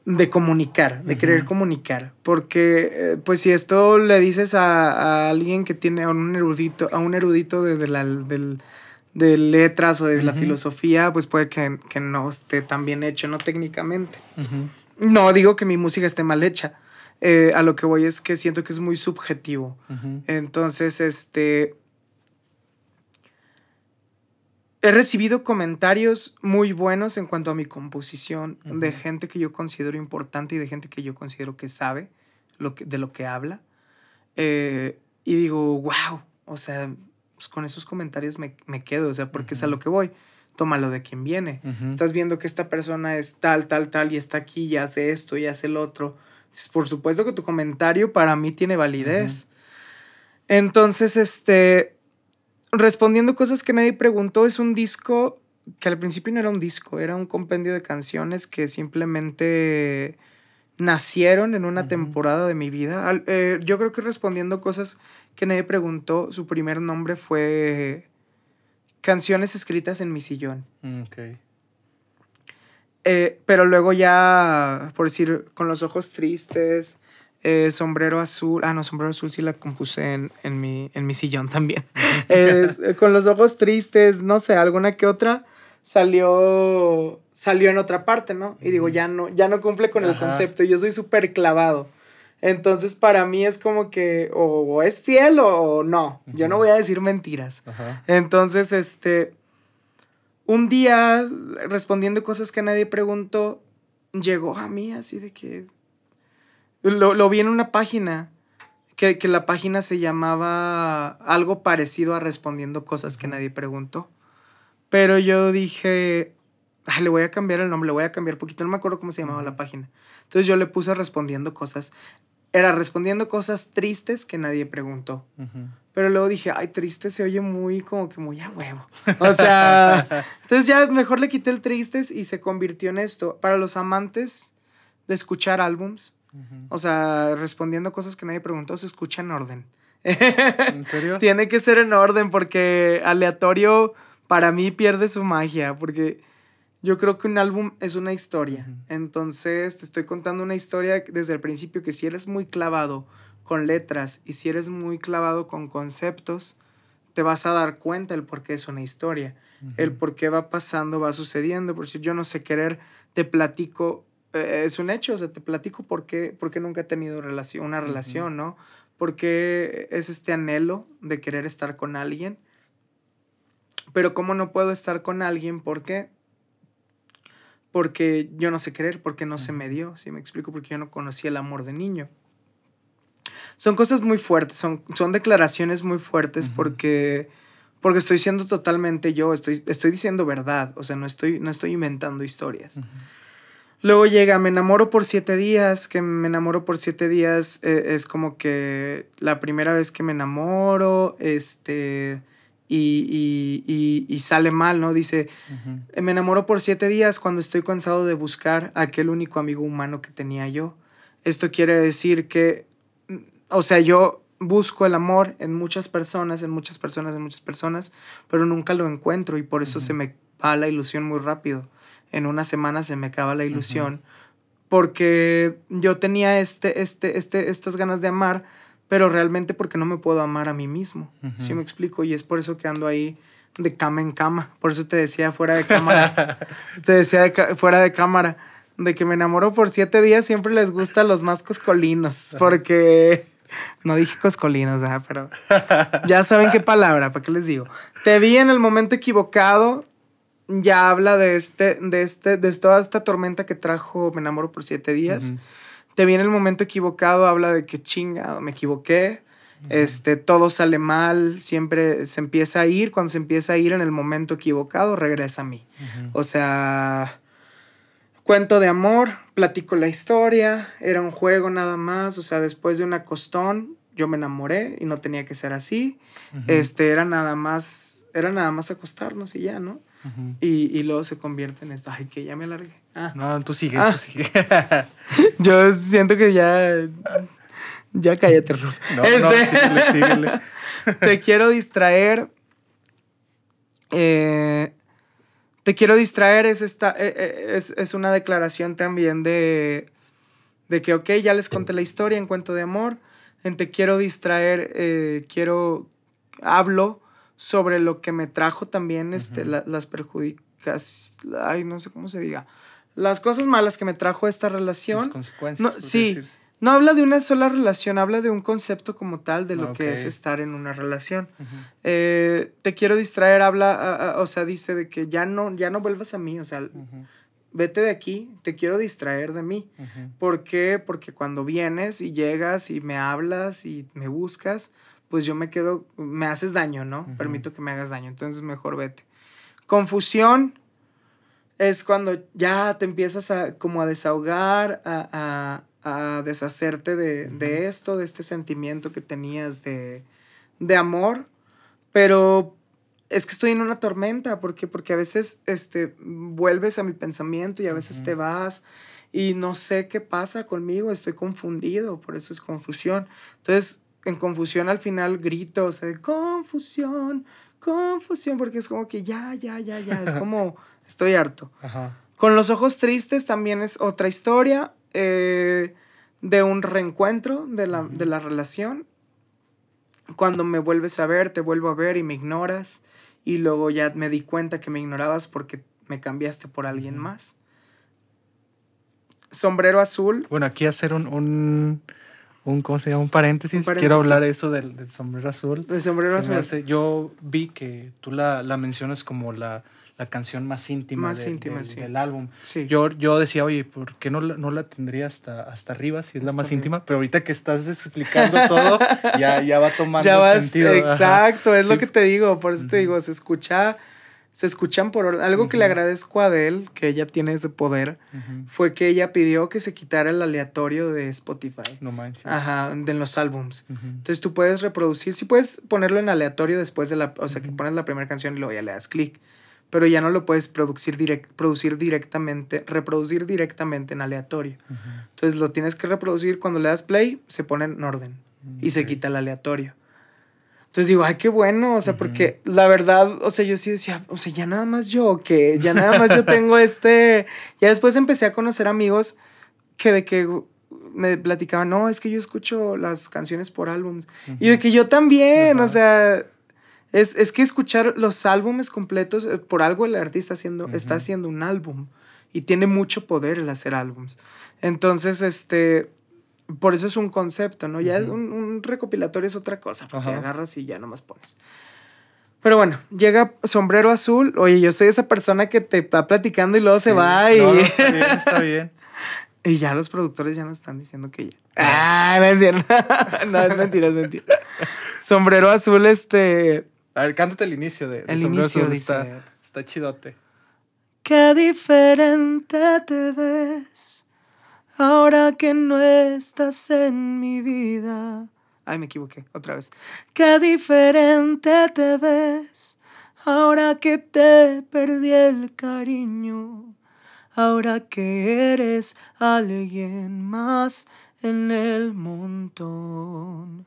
de comunicar, de querer comunicar. Porque, eh, pues, si esto le dices a, a alguien que tiene a un erudito, a un erudito de, de la, del, de letras o de la filosofía, pues puede que, que no esté tan bien hecho, no técnicamente. No digo que mi música esté mal hecha. Eh, a lo que voy es que siento que es muy subjetivo. Entonces, este... He recibido comentarios muy buenos en cuanto a mi composición, de gente que yo considero importante y de gente que yo considero que sabe lo que, de lo que habla. Eh, y digo, wow, o sea, pues con esos comentarios me, me quedo, o sea, porque es a lo que voy. Tómalo de quien viene. Estás viendo que esta persona es tal, tal, tal y está aquí y hace esto y hace el otro. Por supuesto que tu comentario para mí tiene validez. Entonces, este, respondiendo cosas que nadie preguntó, es un disco que al principio no era un disco, era un compendio de canciones que simplemente nacieron en una temporada de mi vida. Al- eh, yo creo que respondiendo cosas que nadie preguntó, su primer nombre fue Canciones escritas en mi sillón. Mm, Ok. Eh, pero luego ya, por decir, con los ojos tristes, eh, sombrero azul. Ah, no, sombrero azul sí la compuse en, en, mi, en mi sillón también. Eh, con los ojos tristes, no sé, alguna que otra salió salió en otra parte, ¿no? Y digo, ya no, ya no cumple con el concepto. Yo soy súper clavado. Entonces, para mí es como que o es fiel o no. Yo no voy a decir mentiras. Entonces, este, un día, respondiendo cosas que nadie preguntó, llegó a mí así de que... Lo, lo vi en una página, que, que, la página se llamaba algo parecido a respondiendo cosas que nadie preguntó. Pero yo dije, Ay, le voy a cambiar el nombre, le voy a cambiar poquito, no me acuerdo cómo se llamaba la página. Entonces yo le puse respondiendo cosas era respondiendo cosas tristes que nadie preguntó. Pero luego dije, ay, triste se oye muy como que muy a huevo. O sea, entonces ya mejor le quité el tristes y se convirtió en esto. Para los amantes de escuchar álbums, o sea, respondiendo cosas que nadie preguntó, se escucha en orden. ¿En serio? Tiene que ser en orden porque aleatorio para mí pierde su magia, porque yo creo que un álbum es una historia. Entonces te estoy contando una historia desde el principio que si eres muy clavado con letras y si eres muy clavado con conceptos, te vas a dar cuenta el por qué es una historia. El por qué va pasando, va sucediendo. Por si yo no sé querer, te platico, eh, es un hecho, o sea, te platico por qué, nunca he tenido relación, una relación, ¿no? Porque es este anhelo de querer estar con alguien. Pero ¿cómo no puedo estar con alguien? ¿Por qué? porque yo no sé querer, porque no se me dio, si me explico, porque yo no conocía el amor de niño. Son cosas muy fuertes, son, son declaraciones muy fuertes porque, porque estoy siendo totalmente yo, estoy, estoy diciendo verdad, o sea, no estoy, no estoy inventando historias. Luego llega, me enamoro por siete días, que me enamoro por siete días eh, es como que la primera vez que me enamoro, este, y, sale mal, ¿no? Dice, me enamoro por siete días cuando estoy cansado de buscar aquel único amigo humano que tenía yo. Esto quiere decir que, mm, o sea, yo busco el amor en muchas personas, en muchas personas, en muchas personas, pero nunca lo encuentro y por eso se me va la ilusión muy rápido. En una semana se me acaba la ilusión porque yo tenía este, este, este, estas ganas de amar, pero realmente porque no me puedo amar a mí mismo. ¿Sí me explico? Y es por eso que ando ahí de cama en cama. Por eso te decía fuera de cámara. te decía fuera de cámara. De que me enamoro por siete días, siempre les gustan los más coscolinos. Porque. No dije coscolinos, pero. Ya saben qué palabra, ¿para qué les digo? Te vi en el momento equivocado. Ya habla de este, de este, de toda esta tormenta que trajo Me enamoro por siete días. Te viene el momento equivocado, habla de que chinga, me equivoqué, este, todo sale mal, siempre se empieza a ir, cuando se empieza a ir en el momento equivocado, regresa a mí. O sea, cuento de amor, platico la historia, era un juego nada más, o sea, después de una costón, yo me enamoré y no tenía que ser así, este, era nada más, era nada más acostarnos y ya, ¿no? Y, y, luego se convierte en esto. Ay, que ya me alargué. Ah. No, tú sigue, ah. tú sigue. Yo siento que ya. Ya cállate, Rob. No, no, este, síguele, síguele. Te quiero distraer. Eh, te quiero distraer es, esta, eh, eh, es, es, una declaración también de, de que, ok, ya les conté la historia en cuento de amor. En te quiero distraer, quiero, hablo sobre lo que me trajo también este, las perjudicas, ay, no sé cómo se diga, las cosas malas que me trajo esta relación. Las consecuencias. No, sí, no habla de una sola relación, habla de un concepto como tal de lo que es estar en una relación. Eh, te quiero distraer, habla, o sea, dice de que ya no, ya no vuelvas a mí, o sea, vete de aquí, te quiero distraer de mí. ¿Por qué? Porque cuando vienes y llegas y me hablas y me buscas, pues yo me quedo, me haces daño, ¿no? Permito que me hagas daño, entonces mejor vete. Confusión es cuando ya te empiezas a como a desahogar, a, a, deshacerte de, esto, de este sentimiento que tenías de, de amor, pero es que estoy en una tormenta, ¿por qué? Porque a veces este, vuelves a mi pensamiento y a veces te vas y no sé qué pasa conmigo, estoy confundido, por eso es confusión. Entonces, en confusión al final grito, o sea, confusión, confusión, porque es como que ya, ya, ya, ya, es como, estoy harto. Con los ojos tristes también es otra historia eh, de un reencuentro de la, de la relación. Cuando me vuelves a ver, te vuelvo a ver y me ignoras. Y luego ya me di cuenta que me ignorabas porque me cambiaste por alguien más. Sombrero azul. Bueno, aquí hacer un un, ¿cómo se llama? Un paréntesis. Un paréntesis. Quiero hablar eso del, del sombrero azul. El sombrero azul. hace- yo vi que tú la, la mencionas como la, la canción más íntima, Más de- íntima, del, sí. del álbum. Sí. Yo, yo decía, oye, ¿por qué no la, no la tendría hasta, hasta arriba si es la más arriba. íntima? Pero ahorita que estás explicando todo, ya, ya va tomando ya vas, sentido. Ajá. exacto, es lo que te digo, por eso te digo, se escucha, se escuchan por orden. Algo que le agradezco a Adele, que ella tiene ese poder, fue que ella pidió que se quitara el aleatorio de Spotify. No manches. Ajá, de los álbums. Entonces tú puedes reproducir, sí puedes ponerlo en aleatorio después de la, o sea, que pones la primera canción y luego ya le das clic, pero ya no lo puedes producir, direct, producir directamente, reproducir directamente en aleatorio. Entonces lo tienes que reproducir, cuando le das play, se pone en orden y se quita el aleatorio. Entonces digo, ay, qué bueno, o sea, porque la verdad, o sea, yo sí decía, o sea, ya nada más yo, que ya nada más yo tengo este, ya después empecé a conocer amigos que de que me platicaban, no, es que yo escucho las canciones por álbums. Y de que yo también, o sea, es, es que escuchar los álbumes completos, eh, por algo el artista haciendo, está haciendo un álbum y tiene mucho poder el hacer álbums. Entonces, este, por eso es un concepto, ¿no? Ya es un, un recopilatorio es otra cosa, porque Ajá. agarras y ya nomás pones. Pero bueno, llega Sombrero Azul. Oye, yo soy esa persona que te va platicando y luego se Sí. va y, No, está bien, está bien. y ya los productores ya nos están diciendo que ya. Ah, no es cierto. no, es mentira, es mentira. Sombrero Azul, este. A ver, cántate el inicio de, de El Sombrero inicio Azul, Está, está chidote. Qué diferente te ves ahora que no estás en mi vida. Ay, me equivoqué, otra vez. Qué diferente te ves ahora que te perdí el cariño. Ahora que eres alguien más en el montón.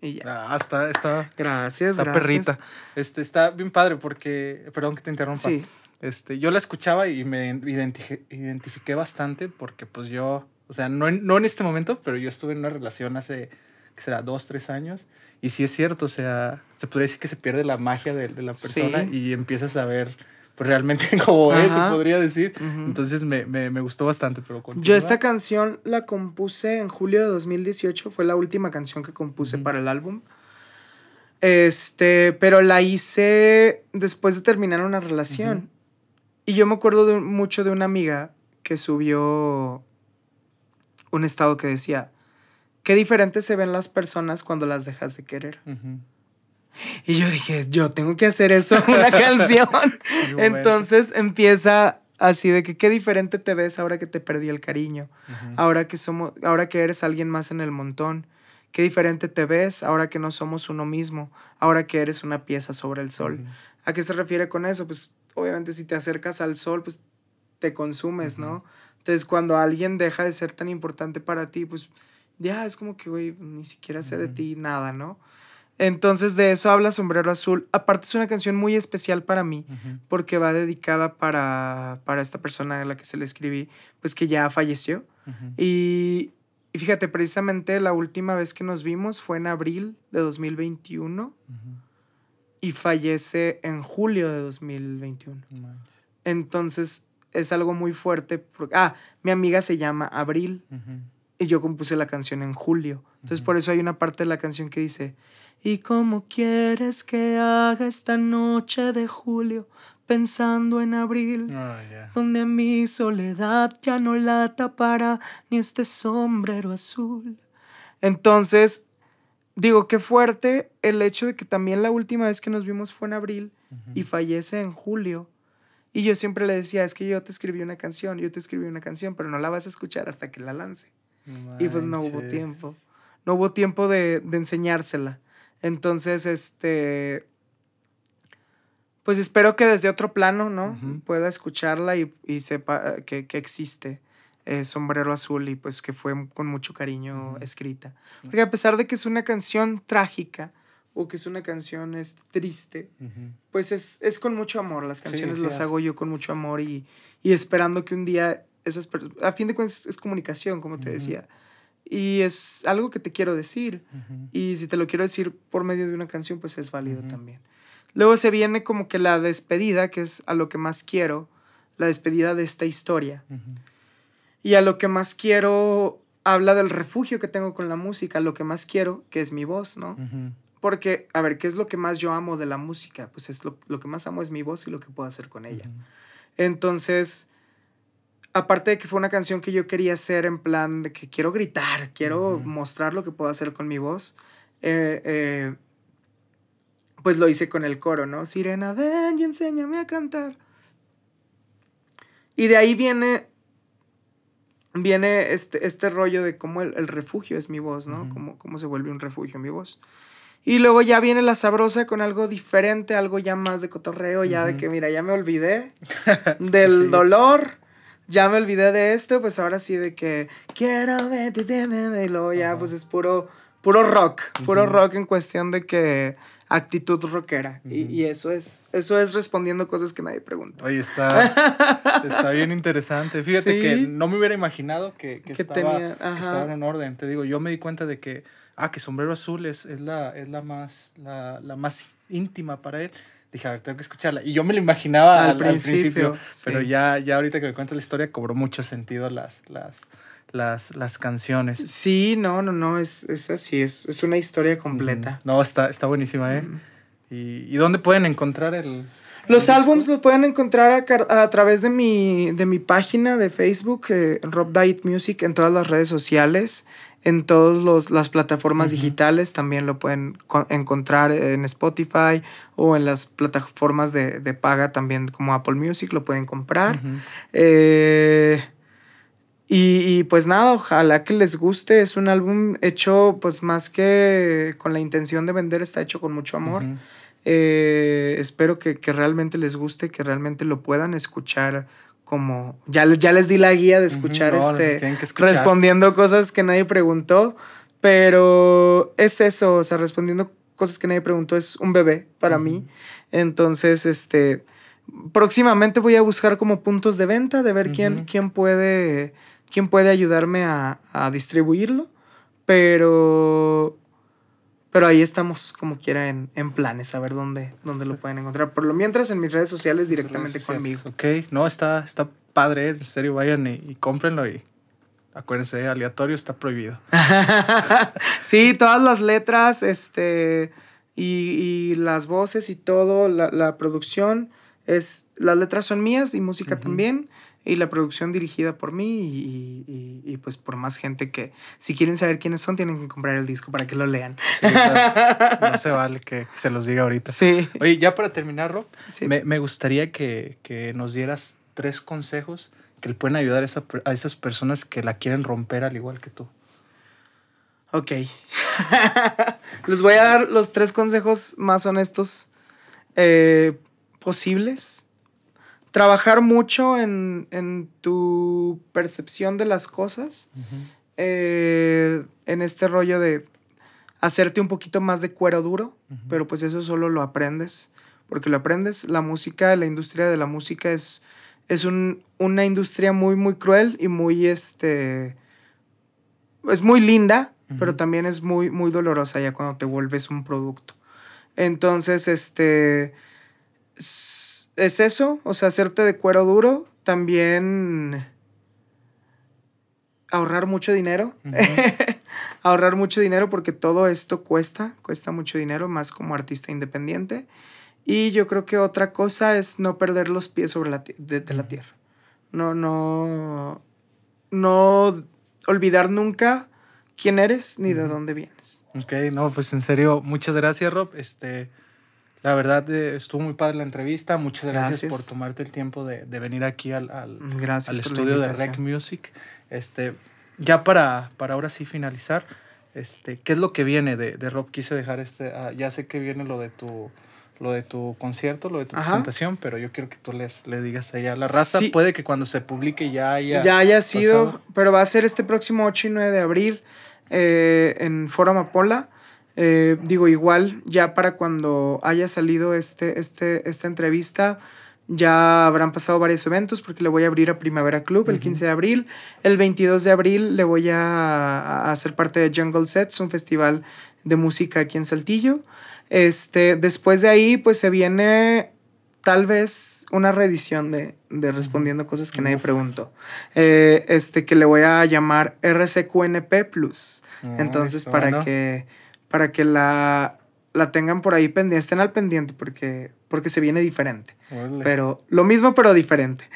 Y ya. Ah, está, está, Gracias, está gracias. perrita. Este, está bien padre porque, perdón que te interrumpa. Sí. Este, yo la escuchaba y me identifiqué, identifiqué bastante porque pues yo, o sea, no en, no en este momento, pero yo estuve en una relación hace, que será, dos, tres años. Y sí es cierto, o sea, se podría decir que se pierde la magia de, de la persona Sí. y empiezas a ver pues, realmente cómo es, se Ajá. podría decir. Ujú. Entonces me, me, me gustó bastante, pero Yo continúa. esta canción la compuse en julio de 2018, fue la última canción que compuse Ujú. para el álbum. Este, pero la hice después de terminar una relación. Ujú. Y yo me acuerdo de mucho de una amiga que subió un estado que decía, qué diferentes se ven las personas cuando las dejas de querer. Y yo dije, yo tengo que hacer eso en una canción. Sí. Entonces empieza así de que qué diferente te ves ahora que te perdí el cariño ahora que somos, ahora que eres alguien más en el montón. Qué diferente te ves ahora que no somos uno mismo, ahora que eres una pieza sobre el sol. ¿A qué se refiere con eso? Pues obviamente si te acercas al sol, pues te consumes. ¿no? Entonces cuando alguien deja de ser tan importante para ti, pues ya es como que, güey, ni siquiera sé de ti nada, ¿no? Entonces de eso habla Sombrero Azul. Aparte es una canción muy especial para mí porque va dedicada para, para esta persona a la que se le escribí, pues que ya falleció. Y, y fíjate, precisamente la última vez que nos vimos fue en abril de 2021 Ujú. Y fallece en julio de 2021. No manches. Entonces es algo muy fuerte. porque- ah, mi amiga se llama Abril y yo compuse la canción en julio. Entonces por eso hay una parte de la canción que dice, ¿y cómo quieres que haga esta noche de julio pensando en abril? Ah, donde mi soledad ya no la tapará ni este sombrero azul. Entonces, digo, qué fuerte el hecho de que también la última vez que nos vimos fue en abril y fallece en julio. Y yo siempre le decía, es que yo te escribí una canción, yo te escribí una canción, pero no la vas a escuchar hasta que la lance. Y pues no hubo tiempo. No hubo tiempo de, de enseñársela. Entonces, este. Pues espero que desde otro plano, ¿no? Pueda escucharla y, y sepa eh, que, que existe eh, Sombrero Azul y pues que fue con mucho cariño Ujú. escrita. Porque a pesar de que es una canción trágica o que es una canción este, triste, Ujú. pues es, es con mucho amor. Las Sí, canciones sí, las a- hago yo con mucho amor y, y esperando que un día esas personas, a fin de cuentas es comunicación, como te Ujú. decía. Y es algo que te quiero decir. Y si te lo quiero decir por medio de una canción, pues es válido también. Luego se viene como que la despedida, que es a lo que más quiero, la despedida de esta historia. Y a lo que más quiero habla del refugio que tengo con la música, lo que más quiero, que es mi voz, ¿no? Porque, a ver, ¿qué es lo que más yo amo de la música? Pues es lo, lo que más amo es mi voz y lo que puedo hacer con ella. Entonces, aparte de que fue una canción que yo quería hacer en plan de que quiero gritar, quiero mostrar lo que puedo hacer con mi voz, eh, eh, pues lo hice con el coro, ¿no? Sirena, ven y enséñame a cantar. Y de ahí viene, viene este, este rollo de cómo el, el refugio es mi voz, ¿no? Cómo, cómo se vuelve un refugio mi voz. Y luego ya viene la sabrosa con algo diferente, algo ya más de cotorreo, ya de que, mira, ya me olvidé del Sí. dolor, ya me olvidé de esto, pues ahora sí de que quiero verte, y luego ya Ajá. pues es puro, puro rock, puro rock en cuestión de que actitud rockera. y, eso es, eso es respondiendo cosas que nadie pregunta. Oye, está, está bien interesante. Fíjate Sí. que no me hubiera imaginado que, que Que estaba, tenía- que estaba en orden. Te digo, yo me di cuenta de que, ah, que Sombrero Azul es, es, la, es la, más, la, la más íntima para él. Dije, a ver, tengo que escucharla. Y yo me lo imaginaba al, al principio, pero sí. ya, ya ahorita que me cuentas la historia cobró mucho sentido las, las, las, las canciones. Sí, no, no, no, es, es así, es, es una historia completa. No, está, está buenísima, ¿eh? ¿Y, y dónde pueden encontrar el... Los álbums los pueden encontrar a, a través de mi, de mi página de Facebook, eh, Rob Diet Music, en todas las redes sociales, en todas las plataformas digitales. También lo pueden co- encontrar en Spotify o en las plataformas de, de paga, también como Apple Music, lo pueden comprar. Eh, y, y, pues nada, ojalá que les guste. Es un álbum hecho pues más que con la intención de vender, está hecho con mucho amor. Eh, espero que, que realmente les guste, que realmente lo puedan escuchar como... Ya les, ya les di la guía de escuchar Ujú, no, este... que escuchar. Respondiendo cosas que nadie preguntó, pero es eso, o sea, respondiendo cosas que nadie preguntó, es un bebé para mí. Entonces, este... Próximamente voy a buscar como puntos de venta, de ver quién, quién puede... quién puede ayudarme a, a distribuirlo. Pero pero ahí estamos como quiera en, en planes, a ver dónde, dónde lo pueden encontrar. Por lo mientras en mis redes sociales directamente Redes conmigo. Ok, no, está, está padre, en serio, vayan y, y cómprenlo y acuérdense, aleatorio está prohibido. sí, todas las letras, este, y, y las voces y todo, la, la producción, es, las letras son mías y música también, y la producción dirigida por mí y, y- y, pues por más gente que, si quieren saber quiénes son, tienen que comprar el disco para que lo lean. Sí, o sea, no se vale que se los diga ahorita. Sí, Oye, ya para terminar, Rob, sí. me, me gustaría que, que nos dieras tres consejos que le pueden ayudar a, esa a esas personas que la quieren romper al igual que tú. Ok. Les voy a dar los tres consejos más honestos eh, posibles. Trabajar mucho en, en tu percepción de las cosas. eh, en este rollo de hacerte un poquito más de cuero duro, pero pues eso solo lo aprendes. Porque lo aprendes, la música, la industria de la música es, es un- una industria muy, muy cruel y muy, este, es muy linda, pero también es muy, muy dolorosa ya cuando te vuelves un producto. Entonces, este, es es eso, o sea, hacerte de cuero duro, también ahorrar mucho dinero. Ahorrar mucho dinero porque todo esto cuesta, cuesta mucho dinero, más como artista independiente. Y yo creo que otra cosa es no perder los pies sobre la de, de la tierra. No, no, no olvidar nunca quién eres ni de dónde vienes. Ok, no, pues en serio, muchas gracias, Rob. Este, la verdad, eh, estuvo muy padre la entrevista. Muchas gracias, Gracias. por tomarte el tiempo de, de venir aquí al, al, al estudio de. Rec Music. Este, ya para, para ahora sí finalizar, este, ¿qué es lo que viene de, de Rob? Quise dejar este, ah, ya sé que viene lo de tu, lo de tu concierto, lo de tu Ajá. presentación, pero yo quiero que tú les, le digas a ella a la raza. Sí. Puede que cuando se publique ya haya. ya haya sido, pasado. pero va a ser este próximo 8 y 9 de abril eh, en Foro Amapola. Eh, digo, igual, ya para cuando haya salido este, este, esta entrevista, ya habrán pasado varios eventos porque le voy a abrir a Primavera Club el Ujú. 15 de abril. El 22 de abril le voy a, a hacer parte de Jungle Sets, un festival de música aquí en Saltillo. Este, después de ahí, pues se viene tal vez una reedición de, de Respondiendo Cosas que nadie preguntó. Eh, este que le voy a llamar RCQNP Plus. Ah, Entonces, para bueno. que, para que la, la tengan por ahí pendiente, estén al pendiente porque, porque se viene diferente. Pero lo mismo, pero diferente.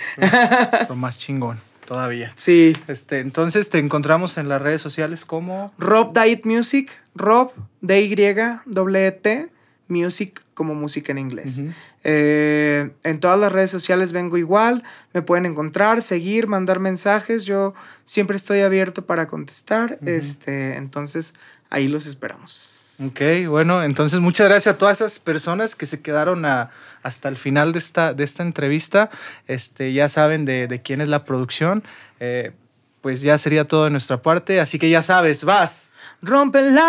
Lo más chingón todavía. Sí. Este, entonces te encontramos en las redes sociales como Rob Diet Music, Rob D-Y-T, Music como música en inglés. Eh, en todas las redes sociales vengo igual, me pueden encontrar, seguir, mandar mensajes, yo siempre estoy abierto para contestar, este, entonces ahí los esperamos. Ok, bueno, entonces muchas gracias a todas esas personas que se quedaron a- hasta el final de esta, de esta entrevista. Este, ya saben de, de quién es la producción. Eh, pues ya sería todo de nuestra parte, así que ya sabes, vas. Rómpela.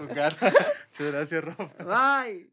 Muchas gracias, Rob. Bye.